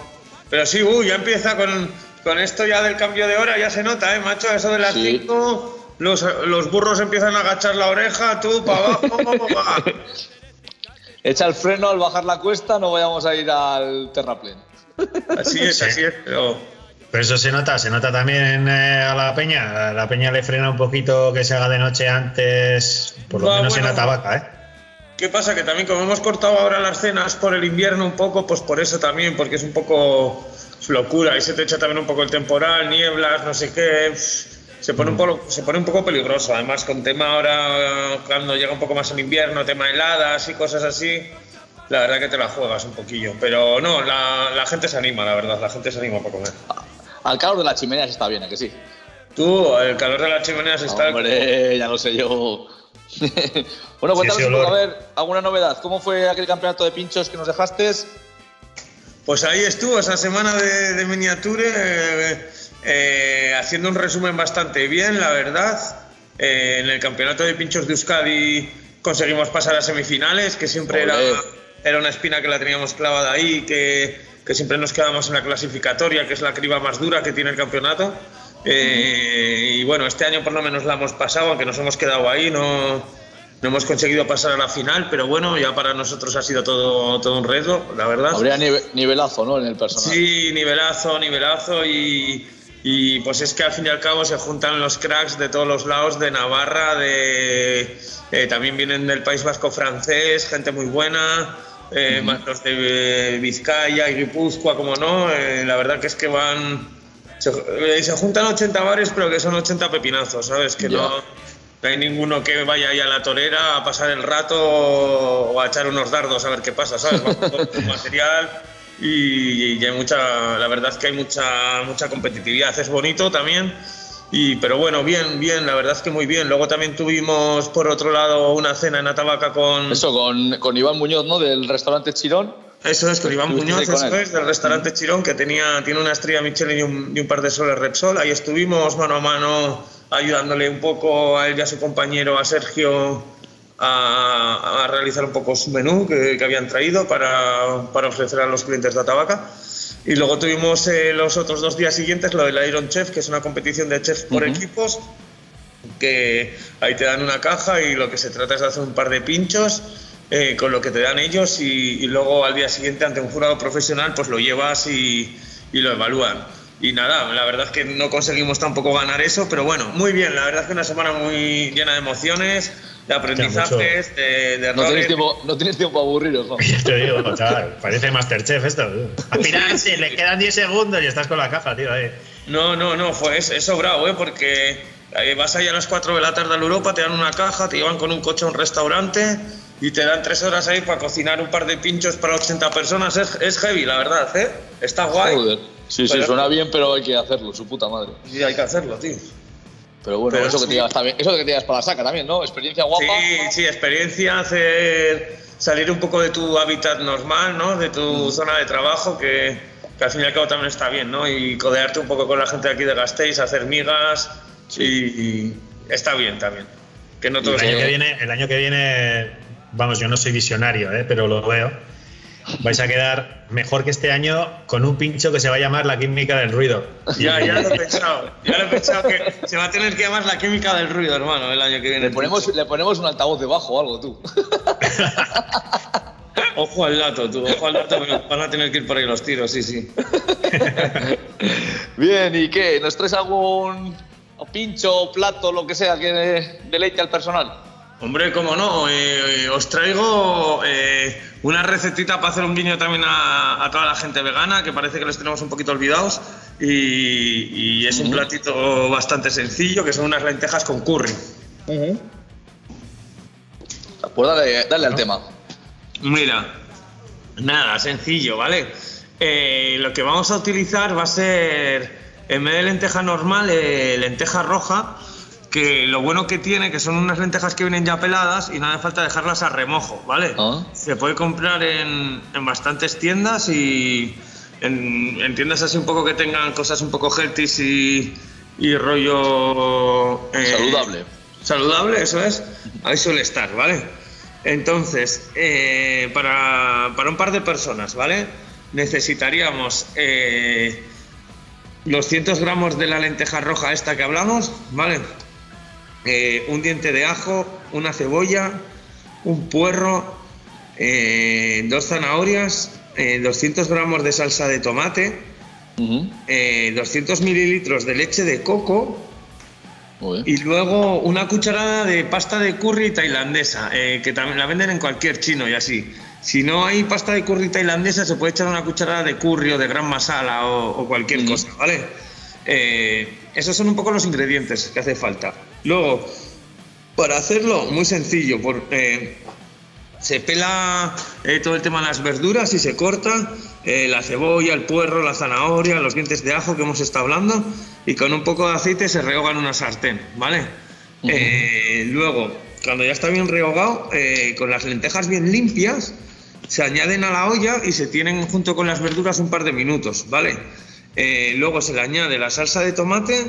pero sí, uh, ya empieza con, con esto ya del cambio de hora, ya se nota, ¿eh, macho? Eso de las Sí. 5, los, los burros empiezan a agachar la oreja, tú, para abajo. Echa el freno al bajar la cuesta, no vayamos a ir al terraplén. Así es, Sí. así es, pero... Pero eso se nota, se nota también eh, a la peña. A la peña le frena un poquito que se haga de noche antes, por lo Va, menos en bueno. la tabaca, ¿eh? ¿Qué pasa? Que también como hemos cortado ahora las cenas por el invierno un poco, pues por eso también, porque es un poco locura. Ahí se te echa también un poco el temporal, nieblas, no sé qué. pff, Se pone, un poco, se pone un poco peligroso. Además, con tema ahora, cuando llega un poco más el invierno, tema heladas y cosas así, la verdad que te la juegas un poquillo. Pero no, la, la gente se anima, la verdad, la gente se anima para comer. Al calor de las chimeneas está bien, ¿a que sí? Tú, el calor de las chimeneas está... Hombre, ya lo sé yo. bueno, cuéntanos ese un poco, a ver, alguna novedad. ¿Cómo fue aquel campeonato de pinchos que nos dejaste? Pues ahí estuvo esa semana de, de miniature eh, eh, haciendo un resumen bastante bien, la verdad. Eh, en el campeonato de pinchos de Euskadi conseguimos pasar a semifinales, que siempre era, era una espina que la teníamos clavada ahí, que, que siempre nos quedamos en la clasificatoria, que es la criba más dura que tiene el campeonato. Eh, y bueno, este año por lo menos la hemos pasado, aunque nos hemos quedado ahí, no, no hemos conseguido pasar a la final, pero bueno, ya para nosotros ha sido todo, todo un reto, la verdad. Habría nive- nivelazo, ¿no? En el personal. Sí, nivelazo, nivelazo y, y pues es que al fin y al cabo se juntan los cracks de todos los lados de Navarra, de eh, también vienen del País Vasco francés, gente muy buena, eh, más los de eh, Vizcaya y Guipúzcoa, como no, eh, la verdad que es que van se, eh, se juntan 80 bares, pero que son 80 pepinazos, ¿sabes? Que Ya. no, no hay ninguno que vaya ahí a la torera a pasar el rato o a echar unos dardos a ver qué pasa, ¿sabes? Con material y, y hay mucha, la verdad es que hay mucha, mucha competitividad. Es bonito también. Y, pero bueno, bien, bien, la verdad es que muy bien. Luego también tuvimos, por otro lado, una cena en Atabaca con... Eso, con, con Iván Muñoz, ¿no? Del restaurante Chirón. Eso es, con Iván Muñoz, con eso es, del restaurante Chirón, que tenía, tiene una estrella Michelin y un, y un par de soles Repsol. Ahí estuvimos mano a mano ayudándole un poco a él y a su compañero, a Sergio, a, a realizar un poco su menú que, que habían traído para, para ofrecer a los clientes de Atabaca. Y luego tuvimos eh, los otros dos días siguientes lo del Iron Chef, que es una competición de chefs por equipos, que ahí te dan una caja y lo que se trata es de hacer un par de pinchos eh, con lo que te dan ellos y, y luego al día siguiente ante un jurado profesional pues lo llevas y, y lo evalúan. Y nada, la verdad es que no conseguimos tampoco ganar eso, pero bueno, muy bien, la verdad es que una semana muy llena de emociones, de aprendizajes, de, de No errores. tienes tiempo, no tienes tiempo a aburriros, ¿no? Ya te digo, chaval, parece Masterchef esto. sí, le quedan 10 segundos y estás con la caja, tío. ahí. No, no, no, fue es, es sobrado, ¿eh? Porque eh, vas ahí a las 4 de la tarde a la Europa, te dan una caja, te llevan con un coche a un restaurante y te dan 3 horas ahí para cocinar un par de pinchos para 80 personas. Es, es heavy, la verdad, ¿eh? Está guay. Joder. Sí, sí, Pero- suena bien, pero hay que hacerlo, su puta madre. Y hay que hacerlo, tío. Pero bueno, Pero eso, que sí. te llevas también, eso que te llevas para la saca también, ¿no? Experiencia guapa. Sí, sí, experiencia, hacer salir un poco de tu hábitat normal, ¿no? De tu zona de trabajo, que, que al fin y al cabo también está bien, ¿no? Y codearte un poco con la gente de aquí de Gasteiz, hacer migas y, y está bien también. Que no todo El año que viene, el año que viene, vamos, yo no soy visionario, ¿eh? pero lo veo. Vais a quedar mejor que este año con un pincho que se va a llamar la química del ruido. Ya, ya lo he pensado. Ya lo he pensado que se va a tener que llamar la química del ruido, hermano, el año que viene. Le ponemos, le ponemos un altavoz debajo o algo, tú. Ojo al dato, tú, ojo al dato, pero van a tener que ir por ahí los tiros, sí, sí. Bien, ¿y qué? ¿Nos traes algún pincho, plato, lo que sea que deleite al personal? Hombre, cómo no, eh, os traigo eh, una recetita para hacer un guiño también a, a toda la gente vegana, que parece que les tenemos un poquito olvidados, y, y es un platito bastante sencillo, que son unas lentejas con curry. Pues dale, dale al tema. Mira, nada, sencillo, ¿vale? Eh, lo que vamos a utilizar va a ser, en vez de lenteja normal, eh, lenteja roja, que lo bueno que tiene, que son unas lentejas que vienen ya peladas y no hace falta dejarlas a remojo, ¿vale? Ah. Se puede comprar en, en bastantes tiendas y en, en tiendas así un poco que tengan cosas un poco healthy y, y rollo... eh, Saludable. Saludable, eso es. Ahí suele estar, ¿vale? Entonces, eh, para, para un par de personas, ¿vale? Necesitaríamos eh, 200 gramos de la lenteja roja esta que hablamos, ¿vale? Eh, un diente de ajo, una cebolla, un puerro, eh, dos zanahorias, eh, 200 gramos de salsa de tomate, Ujú. eh, 200 mililitros de leche de coco, y luego una cucharada de pasta de curry tailandesa, que también la venden en cualquier chino y así. Si no hay pasta de curry tailandesa, se puede echar una cucharada de curry o de gran masala o, o cualquier cosa, ¿vale? Esos son un poco los ingredientes que hace falta. Luego, para hacerlo, muy sencillo, por, eh, se pela eh, todo el tema de las verduras y se corta eh, la cebolla, el puerro, la zanahoria, los dientes de ajo que hemos estado hablando y con un poco de aceite se rehoga en una sartén, ¿vale? Luego, cuando ya está bien rehogado, eh, con las lentejas bien limpias, se añaden a la olla y se tienen junto con las verduras un par de minutos, ¿vale? Luego se le añade la salsa de tomate,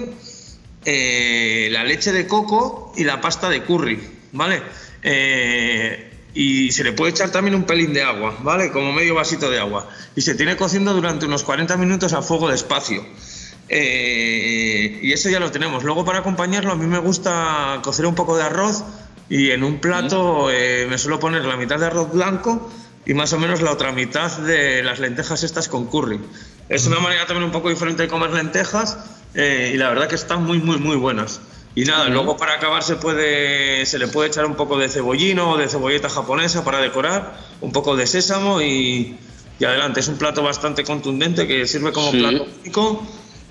eh, la leche de coco y la pasta de curry, ¿vale? Eh, y se le puede echar también un pelín de agua, ¿vale? Como medio vasito de agua. Y se tiene cociendo durante unos 40 minutos a fuego despacio. Eh, y eso ya lo tenemos. Luego para acompañarlo a mí me gusta cocer un poco de arroz y en un plato eh, me suelo poner la mitad de arroz blanco y más o menos la otra mitad de las lentejas estas con curry. Es una manera también un poco diferente de comer lentejas eh, y la verdad que están muy muy muy buenas. Y nada, luego para acabar se puede se le puede echar un poco de cebollino o de cebolleta japonesa para decorar, un poco de sésamo y, y adelante. Es un plato bastante contundente que sirve como Sí. plato único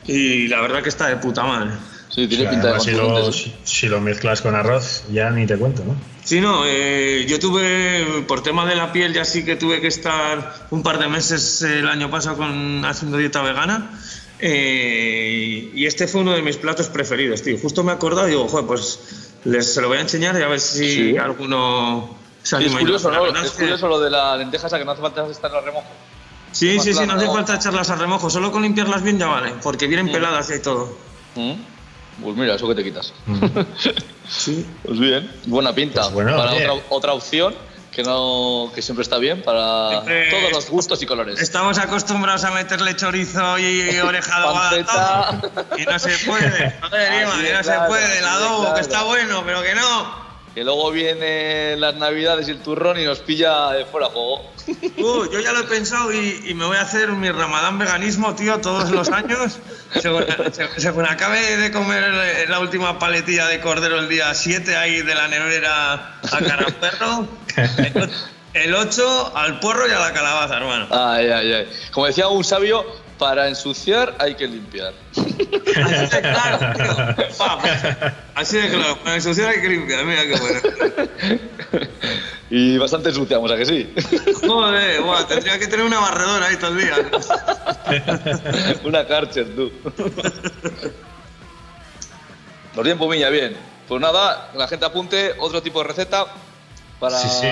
y la verdad que está de puta madre. Sí, tiene O sea, pinta de si, lo, si- si lo mezclas con arroz, ya ni te cuento, ¿no? Sí, no, eh, yo tuve, por tema de la piel, ya sí que tuve que estar un par de meses eh, el año pasado con, haciendo dieta vegana. Eh, y este fue uno de mis platos preferidos, tío. Justo me he acordado y digo, joder, pues les, se lo voy a enseñar y a ver si Sí. alguno se Sí, es anima. y curioso, ¿no? Es curioso lo de la lenteja esa que no hace falta estar al remojo. Sí, sí, sí, no hace ¿no? falta echarlas al remojo, solo con limpiarlas bien ya vale, porque vienen peladas y todo. ¿Mm? Pues mira, eso que te quitas. Sí. Pues bien, buena pinta. Pues bueno, para otra, otra opción que no que siempre está bien para Siempre- todos los gustos y colores. Estamos acostumbrados a meterle chorizo y oreja adobada Panceta. a todo, y no se puede. Joder, Ima, de que no claro, se puede. El adobo, claro. que está bueno, pero que no. Que luego vienen las navidades y el turrón y nos pilla de fuera juego. Uh, yo ya lo he pensado y, y me voy a hacer mi ramadán veganismo, tío, todos los años. Según, se- según acabe de comer el- la última paletilla de cordero el día 7 ahí de la nevera a caraperro, el 8 al porro y a la calabaza, hermano. Ay, ay, ay. Como decía un sabio, para ensuciar hay que limpiar. Así de claro, tío. Pa. Así de claro, para ensuciar hay que limpiar, mira qué bueno. Y bastante ensuciamos, ¿a que sí? Joder, guau, tendría que tener una barredora ahí todo el día. Una Karcher, tú. Nos bien, Pumiña, bien. Pues nada, la gente apunte otro tipo de receta para, Sí, sí.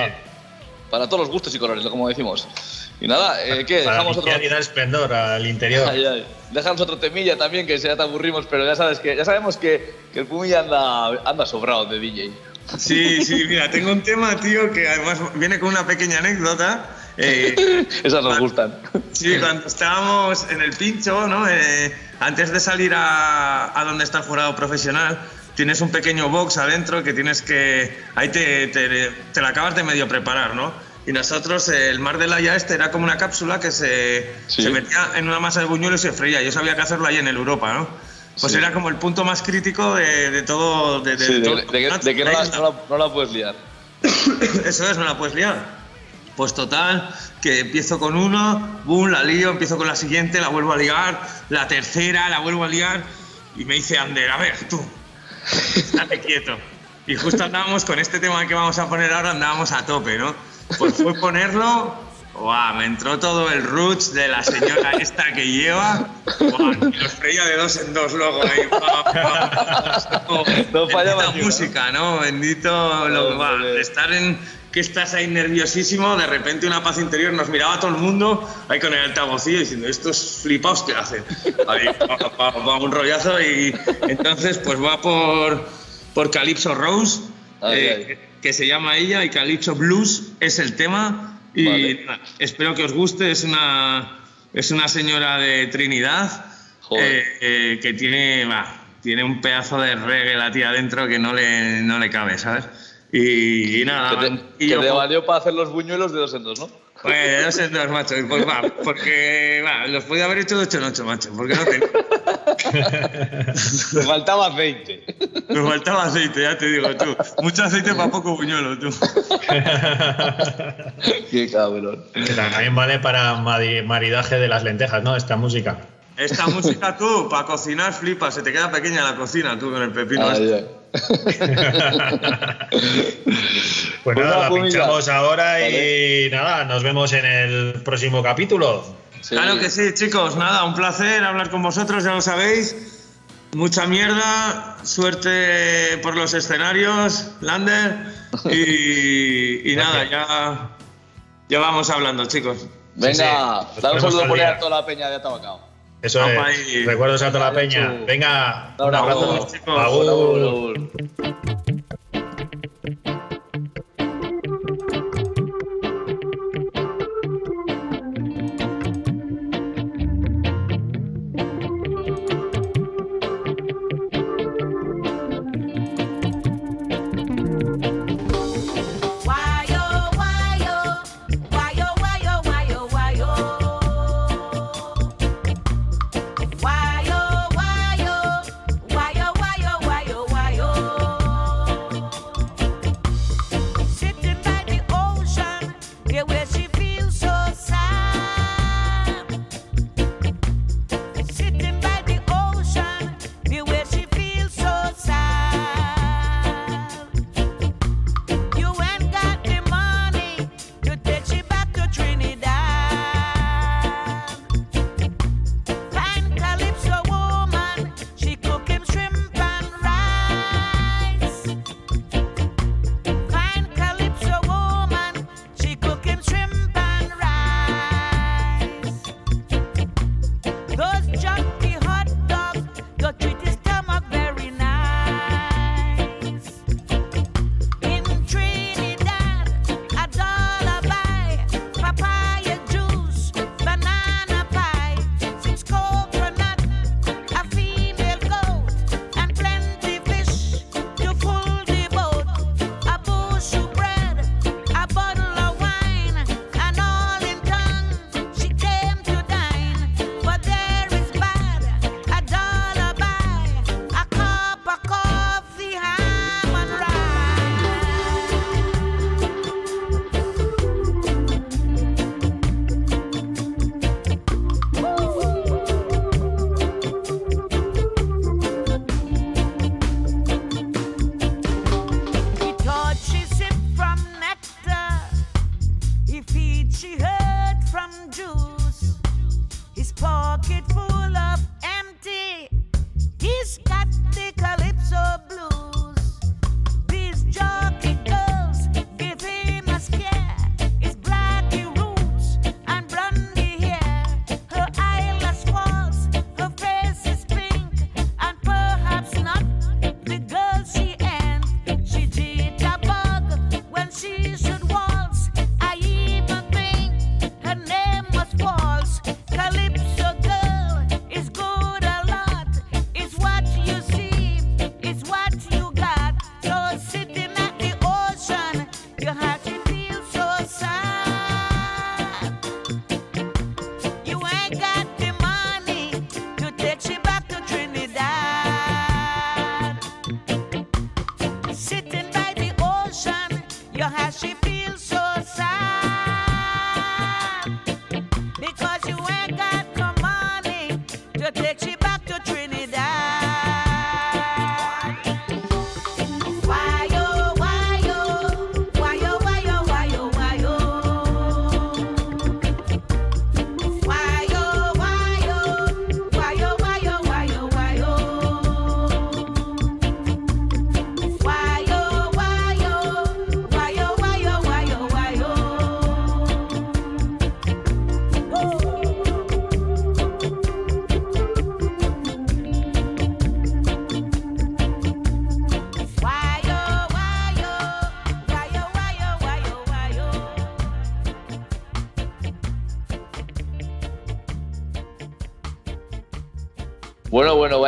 para todos los gustos y colores, como decimos. Y nada, eh, ¿qué? Para Dejamos otro. y dar esplendor al interior. Ay, ay. Dejamos otro temilla también, que ya te aburrimos, pero ya sabes que ya sabemos que, que el Pumilla anda, anda sobrado de DJ. Sí, sí, mira, tengo un tema, tío, que además viene con una pequeña anécdota. Eh, Esas nos gustan. sí, cuando estábamos en el pincho, ¿no? Eh, antes de salir a, a donde está el jurado profesional, tienes un pequeño box adentro que tienes que. Ahí te, te, te la acabas de medio preparar, ¿no? Y nosotros, el mar de la ya este era como una cápsula que se, Sí. se metía en una masa de buñuelo y se freía. Yo sabía que hacerlo ahí en el Europa, ¿no? Pues Sí. era como el punto más crítico de, de todo. De, de- Sí, de, todo- de que, que no, la, no la- no la puedes liar. eso es, no la puedes liar. Pues total, que empiezo con uno, boom, la lío, empiezo con la siguiente, la vuelvo a liar, la tercera, la vuelvo a liar, y me dice Ander, a ver, tú, estate quieto. Y justo andábamos con este tema que vamos a poner ahora, andábamos a tope, ¿no? Pues fue ponerlo, ¡guau! Me entró todo el roots de la señora esta que lleva, ¡guau! Y los freía de dos en dos luego ahí. pa. No fallaba Bendita música, ¿no? Bendito lo va, de estar en que estás ahí nerviosísimo, de repente una paz interior, nos miraba todo el mundo ahí con el altavocillo diciendo, estos flipaos que hacen. Ahí, pa, pa, pa, un rollazo y entonces pues va por, por Calypso Rose, Ay, eh. Que, se llama ella, y Calypso Blues es el tema. Y Vale. nada, espero que os guste, es una, es una señora de Trinidad eh, eh, que tiene, va, tiene un pedazo de reggae la tía adentro que no le, no le cabe, ¿sabes? Y, y nada, Que te, y que yo, te valió para hacer los buñuelos de dos en dos, ¿no? Pues, de dos en dos, macho. Pues va, porque va, los podía haber hecho de ocho en ocho, macho, porque no tenía. Te faltaba aceite. Me faltaba aceite, ya te digo tú. Mucho aceite para poco buñuelo, tú. Qué cabrón. Que también vale para mari- maridaje de las lentejas, ¿no? Esta música. Esta música tú, para cocinar, flipas, se te queda pequeña la cocina tú con el pepino. Ay, este. Pues nada, la pinchamos ahora Vale. y nada, nos vemos en el próximo capítulo. Sí. Claro que sí, chicos. Nada, un placer hablar con vosotros, ya lo sabéis. Mucha mierda, suerte por los escenarios, Lander. Y, y nada, ya, ya vamos hablando, chicos. Venga, Sí, sí. Nos dale un saludo al por a toda la peña de Tabacao. Eso es. Recuerdos a toda la peña. Venga, Un abrazo. Agur.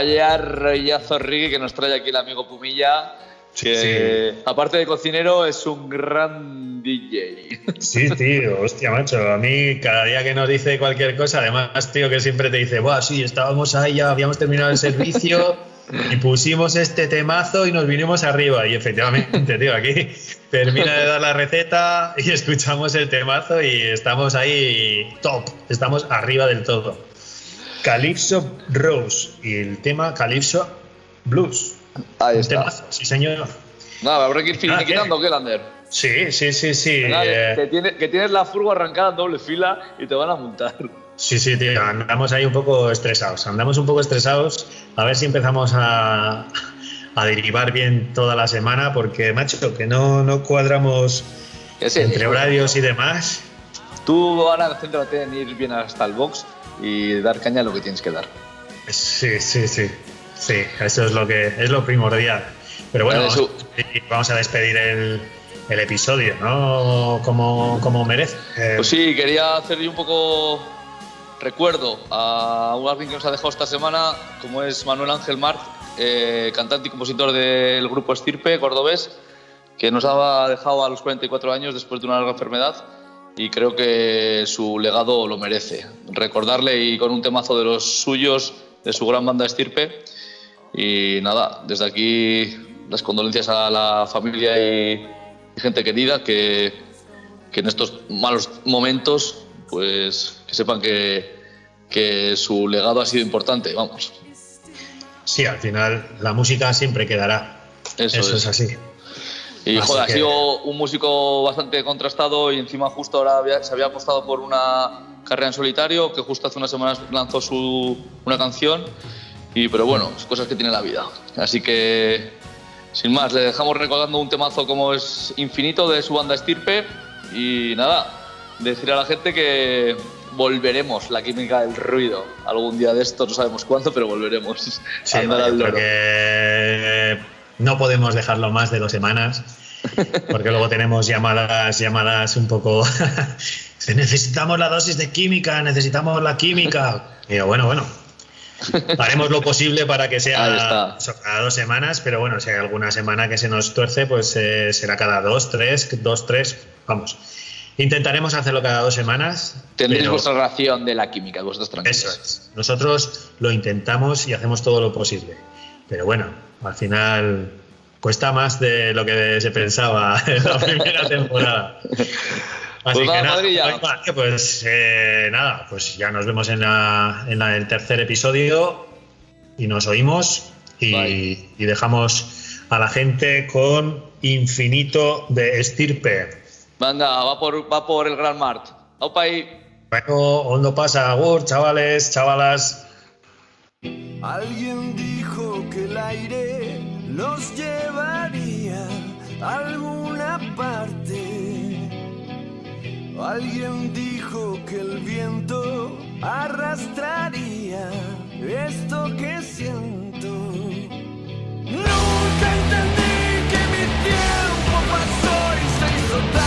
Vaya rollazo Ricky que nos trae aquí el amigo Pumilla. Que aparte de cocinero es un gran DJ. Sí, tío, hostia, macho. A mí, cada día que nos dice cualquier cosa, además, tío, que siempre te dice, Buah, sí, estábamos ahí, ya habíamos terminado el servicio y pusimos este temazo y nos vinimos arriba. Y efectivamente, tío, aquí termina de dar la receta y escuchamos el temazo y estamos ahí top, estamos arriba del todo. Calypso Rose y el tema Calypso Blues. Ahí está. temazo, sí, señor. Nada, habrá que ir Ah, finiquitando, ¿qué, Lander? Sí, sí, sí, sí. Eh, que, tiene- que tienes la furgo arrancada en doble fila y te van a montar. Sí, sí, tío, andamos ahí un poco estresados. Andamos un poco estresados. A ver si empezamos a, a derivar bien toda la semana, porque, macho, que no, no cuadramos sí, entre horarios y demás. Tú ahora céntrate en ir bien hasta el box y dar caña a lo que tienes que dar. Sí, sí, sí. Sí, eso es lo que es lo primordial. Pero bueno, Vale, vamos, a despedir el, el episodio, ¿no? Como, como merece. Eh, Pues sí, quería hacer yo un poco recuerdo a un alguien que nos ha dejado esta semana, como es Manuel Ángel Mart, eh, cantante y compositor del grupo Estirpe, cordobés, que nos ha dejado a los 44 años después de una larga enfermedad y creo que su legado lo merece. Recordarle y con un temazo de los suyos, de su gran banda Estirpe. Y nada, desde aquí las condolencias a la familia y, gente querida que, que en estos malos momentos, pues que sepan que, que su legado ha sido importante, vamos. sí, al final la música siempre quedará. Eso, Eso, es. es así. Y Así joder, ha sido un músico bastante contrastado y encima justo ahora había- se había apostado por una carrera en solitario, que justo hace unas semanas lanzó su, una canción. Y, pero bueno, es cosas que tiene la vida. Así que, sin más, le dejamos recordando un temazo como es Infinito de su banda Estirpe. Y nada, decir a la gente que volveremos la química del ruido. Algún día de estos, no sabemos cuándo, pero volveremos. Sí, a andar yo al creo loro. que no podemos dejarlo más de dos semanas, porque luego tenemos llamadas, llamadas un poco. necesitamos la dosis de química, necesitamos la química. Y yo, bueno, bueno. Haremos lo posible para que sea cada dos semanas, pero bueno, si hay alguna semana que se nos tuerce, pues eh, será cada dos, tres, dos, tres. Vamos. Intentaremos hacerlo cada dos semanas. Tendréis vuestra ración de la química, vosotros tranquilos. eso es. Nosotros lo intentamos y hacemos todo lo posible. Pero bueno, al final cuesta más de lo que se pensaba en la primera temporada. Así Pues nada, que nada, pues eh, nada, pues ya nos vemos en, la, en la- el tercer episodio y nos oímos y, dejamos a la gente con Infinito de Estirpe. Venga, va por, va por el Gran Mart. Aupa ahí. Bueno, hondo pasa, agur, chavales, chavalas. Alguien dijo que el aire los llevaría a alguna parte. Alguien dijo que el viento arrastraría esto que siento. Nunca entendí que mi tiempo pasó y se hizo tarde.